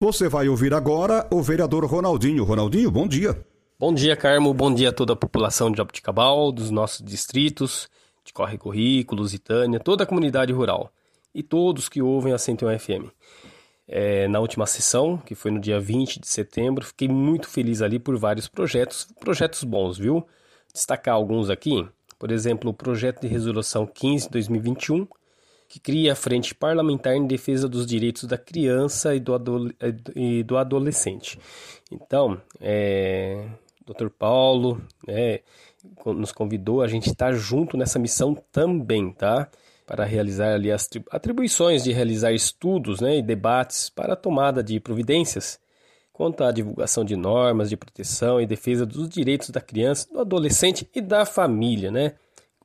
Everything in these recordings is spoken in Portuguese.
Você vai ouvir agora o vereador Ronaldinho. Ronaldinho, bom dia. Bom dia, Carmo. Bom dia a toda a população de Jabuticabal, dos nossos distritos, de Corre Currículo, Lusitânia, toda a comunidade rural e todos que ouvem a 101 FM. É, na última sessão, que foi no dia 20 de setembro, fiquei muito feliz ali por vários projetos, projetos bons, viu? Destacar alguns aqui, por exemplo, o projeto de resolução 15/2021, que cria a Frente Parlamentar em Defesa dos Direitos da Criança e do, adole e do Adolescente. Então, é, Dr. Paulo né, nos convidou, a gente está junto nessa missão também, tá? Para realizar ali as atribuições de realizar estudos né, e debates para a tomada de providências quanto à divulgação de normas de proteção e defesa dos direitos da criança, do adolescente e da família, né?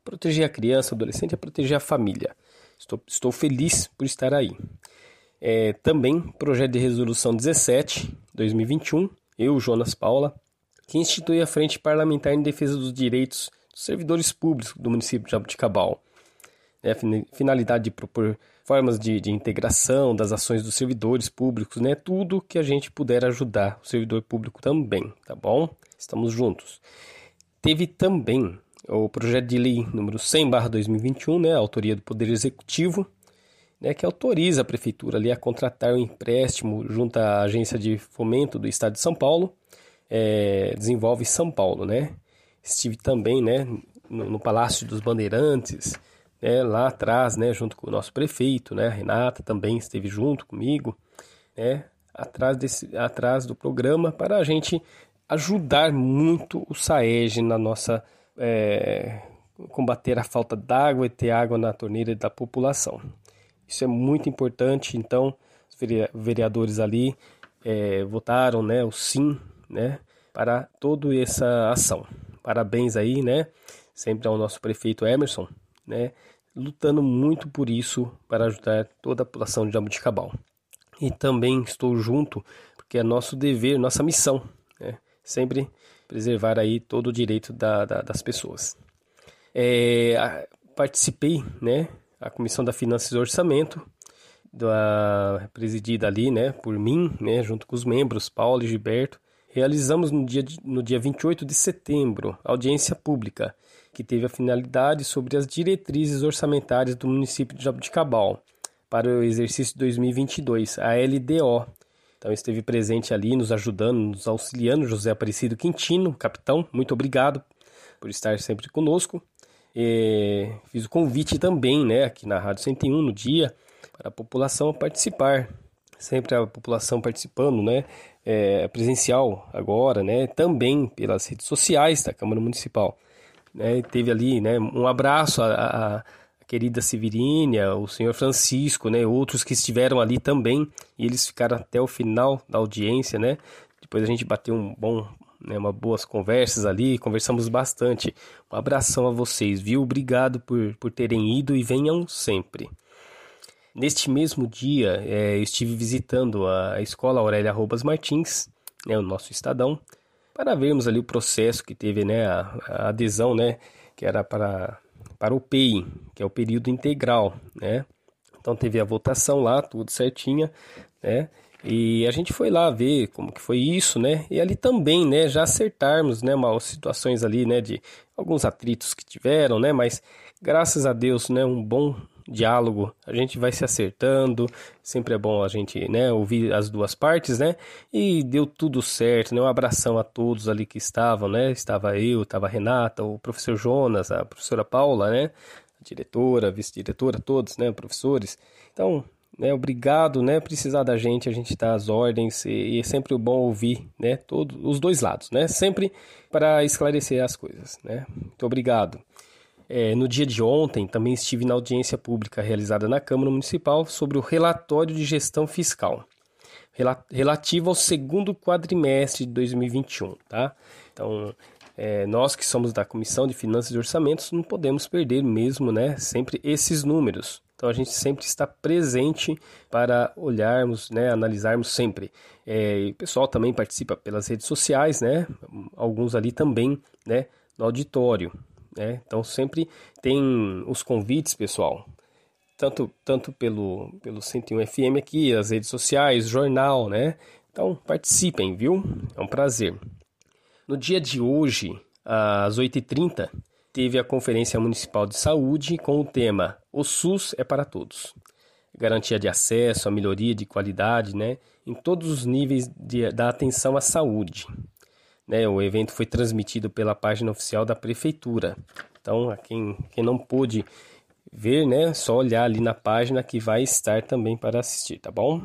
Proteger a criança, o adolescente é proteger a família. Estou, estou feliz por estar aí. É, também, projeto de resolução 17, 2021, eu, Jonas Paula, que institui a Frente Parlamentar em Defesa dos Direitos dos Servidores Públicos do município de Jabuticabal. É, a finalidade de propor formas de, de, integração das ações dos servidores públicos, né? Tudo que a gente puder ajudar o servidor público também, tá bom? Estamos juntos. Teve também o projeto de lei número 100/2021, né, autoria do Poder Executivo, né, que autoriza a prefeitura ali a contratar um empréstimo junto à agência de fomento do Estado de São Paulo, é, desenvolve São Paulo, né? Estive também, né, no, no Palácio dos Bandeirantes, né, lá atrás, né, junto com o nosso prefeito, né, a Renata também esteve junto comigo, né, atrás desse, atrás do programa para a gente ajudar muito o SAEG na nossa é, combater a falta d'água e ter água na torneira da população. Isso é muito importante, então os vereadores ali é, votaram né, o sim né, para toda essa ação. Parabéns aí, né? Sempre ao nosso prefeito Emerson, né? Lutando muito por isso para ajudar toda a população de Jabuticabal. E também estou junto porque é nosso dever, nossa missão, né? Sempre preservar aí todo o direito da, da, das pessoas. É, a, participei, né, a Comissão da Finanças e Orçamento, da, presidida ali, né, por mim, né, junto com os membros, Paulo e Gilberto, realizamos no dia, no dia 28 de setembro audiência pública, que teve a finalidade sobre as diretrizes orçamentárias do município de Jabuticabal para o exercício 2022, a LDO, então esteve presente ali, nos ajudando, nos auxiliando, José Aparecido Quintino, capitão, muito obrigado por estar sempre conosco. E fiz o convite também, né, aqui na Rádio 101 no dia, para a população participar. Sempre a população participando, né, é, presencial agora, né, também pelas redes sociais da Câmara Municipal. Né, teve ali, né, um abraço a, a querida Severínia, o senhor Francisco, né, outros que estiveram ali também, e eles ficaram até o final da audiência, né? Depois a gente bateu um bom, né, uma boas conversas ali, conversamos bastante. Um abração a vocês, viu? Obrigado por, por terem ido e venham sempre. Neste mesmo dia, é, eu estive visitando a Escola Aurélia Robas Martins, né, o nosso Estadão, para vermos ali o processo que teve, né, a, a adesão, né, que era para para o PEI, que é o período integral, né? Então teve a votação lá, tudo certinha, né? E a gente foi lá ver como que foi isso, né? E ali também, né, já acertarmos, né, umas situações ali, né, de alguns atritos que tiveram, né, mas graças a Deus, né, um bom diálogo, a gente vai se acertando, sempre é bom a gente, né, ouvir as duas partes, né, e deu tudo certo, né, um abração a todos ali que estavam, né, estava eu, estava a Renata, o professor Jonas, a professora Paula, né, diretora, vice-diretora, todos, né, professores, então, né, obrigado, né, precisar da gente, a gente dá as ordens, e, e é sempre bom ouvir, né, todos, os dois lados, né, sempre para esclarecer as coisas, né, muito obrigado. É, no dia de ontem, também estive na audiência pública realizada na Câmara Municipal sobre o relatório de gestão fiscal. relativo ao segundo quadrimestre de 2021, tá? Então, é, nós que somos da Comissão de Finanças e Orçamentos não podemos perder mesmo, né, sempre esses números. Então a gente sempre está presente para olharmos, né, analisarmos sempre. É, o pessoal também participa pelas redes sociais, né, alguns ali também, né, no auditório. Né? Então sempre tem os convites, pessoal, tanto, tanto pelo, pelo 101 FM aqui, as redes sociais, jornal, né? Então participem, viu? É um prazer. No dia de hoje, às 8h30, teve a Conferência Municipal de Saúde com o tema O SUS é para todos. Garantia de acesso, a melhoria de qualidade, né? Em todos os níveis de, da atenção à saúde. Né, o evento foi transmitido pela página oficial da prefeitura. Então, quem, quem não pôde ver, né, só olhar ali na página que vai estar também para assistir, tá bom?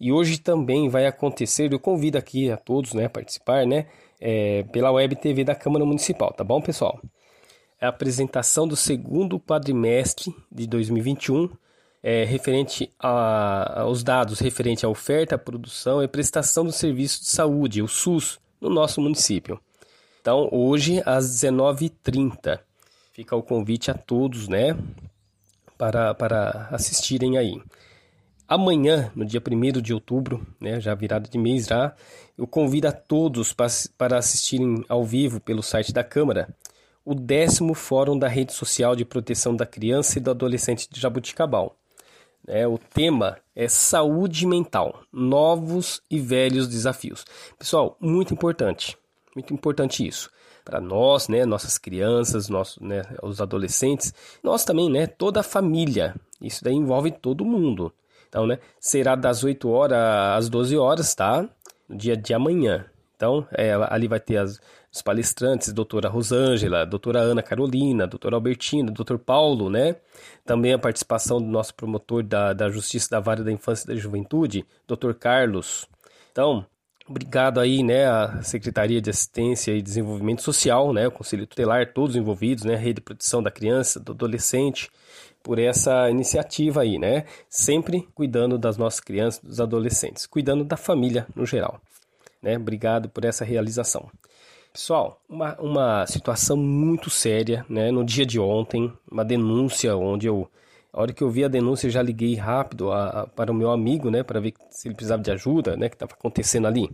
E hoje também vai acontecer, eu convido aqui a todos, né, a participar, né, é, pela web TV da Câmara Municipal, tá bom, pessoal? É a apresentação do segundo quadrimestre de 2021, é, referente a, aos dados referente à oferta, produção e prestação do serviço de saúde, o SUS, no nosso município. Então, hoje, às 19h30, fica o convite a todos, né, para, para assistirem aí. Amanhã, no dia 1 de outubro, né, já virada de mês já, eu convido a todos para, para assistirem ao vivo pelo site da Câmara o décimo Fórum da Rede Social de Proteção da Criança e do Adolescente de Jabuticabal. É, o tema é saúde mental, novos e velhos desafios. Pessoal, muito importante, muito importante isso para nós, né, nossas crianças, nossos, né, os adolescentes, nós também, né, toda a família. Isso daí envolve todo mundo. Então, né, será das 8 horas às 12 horas, tá? No dia de amanhã. Então, é, ali vai ter as, os palestrantes, doutora Rosângela, doutora Ana Carolina, doutor Albertina, doutor Paulo, né? Também a participação do nosso promotor da, da Justiça da Vara da Infância e da Juventude, doutor Carlos. Então, obrigado aí, né, a Secretaria de Assistência e Desenvolvimento Social, né, o Conselho Tutelar, todos envolvidos, né, a Rede de Proteção da Criança, do Adolescente, por essa iniciativa aí, né? Sempre cuidando das nossas crianças, dos adolescentes, cuidando da família no geral, né? Obrigado por essa realização. Pessoal, uma, uma situação muito séria, né? No dia de ontem, uma denúncia onde eu, a hora que eu vi a denúncia, eu já liguei rápido a, a, para o meu amigo, né? Para ver se ele precisava de ajuda, né? Que estava acontecendo ali.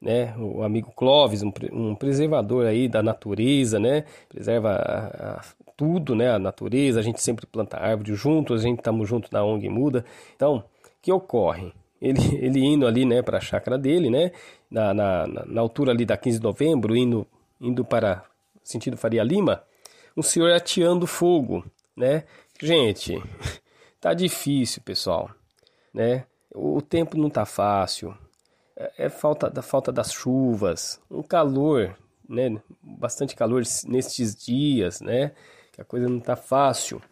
Né, o amigo Clóvis, um, um, preservador aí da natureza, né, preserva a, a, tudo, né, a natureza, a gente sempre planta árvore juntos, a gente estamos juntos na ONG Muda. Então, o que ocorre? Ele, ele indo ali, né, para a chácara dele, né, na, na, na, altura ali da 15 de novembro, indo, indo para sentido Faria Lima, um senhor ateando fogo, né? Gente, tá difícil, pessoal, né? O tempo não tá fácil, é, é falta da falta das chuvas, um calor, né? Bastante calor nestes dias, né? Que a coisa não tá fácil.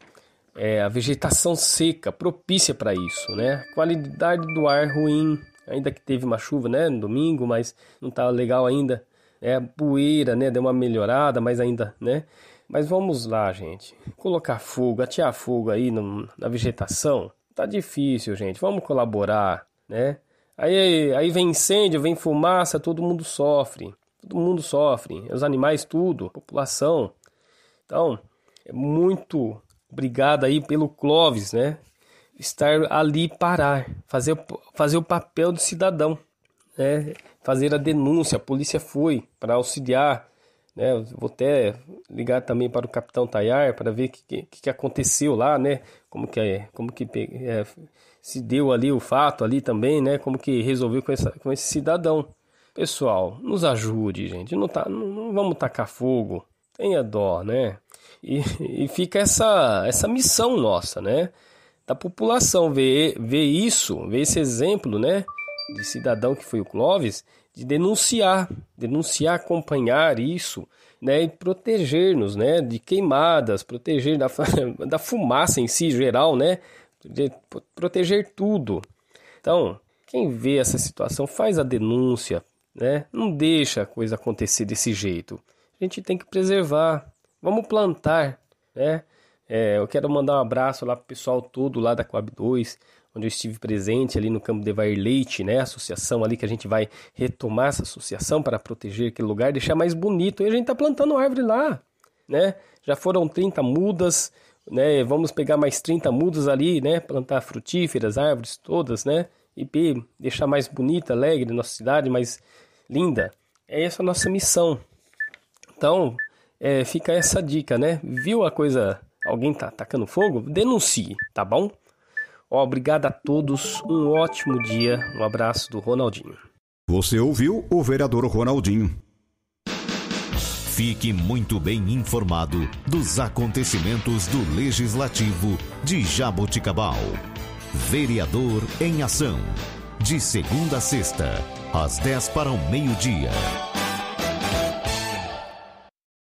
É, a vegetação seca, propícia para isso, né? Qualidade do ar ruim, ainda que teve uma chuva, né, no domingo, mas não tá legal ainda. É, poeira, né, deu uma melhorada, mas ainda, né? Mas vamos lá, gente. Colocar fogo, atear fogo aí no, na vegetação, tá difícil, gente. Vamos colaborar, né? Aí, aí vem incêndio, vem fumaça, todo mundo sofre. Todo mundo sofre. Os animais, tudo, população. Então, é muito obrigado aí pelo Clóvis, né? estar ali parar, fazer, fazer o papel do cidadão, né? fazer a denúncia. A polícia foi para auxiliar. Né? Vou até ligar também para o capitão Tayar para ver o que, que, que, aconteceu lá, né? Como que, é, como que é, se deu ali o fato ali também, né? Como que resolveu com, essa, com esse cidadão. Pessoal, nos ajude, gente. Não, tá, não, não vamos tacar fogo. Tenha dó, né? E, e fica essa, essa missão nossa, né? da população ver, ver isso, ver esse exemplo, né, de cidadão que foi o Clóvis, de denunciar, denunciar, acompanhar isso, né, e proteger-nos, né, de queimadas, proteger da, da fumaça em si geral, né, de proteger tudo. Então, quem vê essa situação faz a denúncia, né, não deixa a coisa acontecer desse jeito. A gente tem que preservar, vamos plantar, né, é, eu quero mandar um abraço lá pro pessoal todo lá da Coab 2, onde eu estive presente ali no campo de Vair Leite, né? Associação ali que a gente vai retomar essa associação para proteger aquele lugar, deixar mais bonito. E a gente está plantando árvore lá, né? Já foram 30 mudas, né? Vamos pegar mais 30 mudas ali, né? Plantar frutíferas, árvores todas, né? E deixar mais bonita, alegre nossa cidade, mais linda. É essa a nossa missão. Então, é, fica essa dica, né? Viu a coisa, alguém tá atacando fogo? Denuncie, tá bom? Ó, obrigado a todos, um ótimo dia, um abraço do Ronaldinho. Você ouviu o vereador Ronaldinho. Fique muito bem informado dos acontecimentos do Legislativo de Jaboticabal. Vereador em Ação. De segunda a sexta, às 10 para o meio-dia.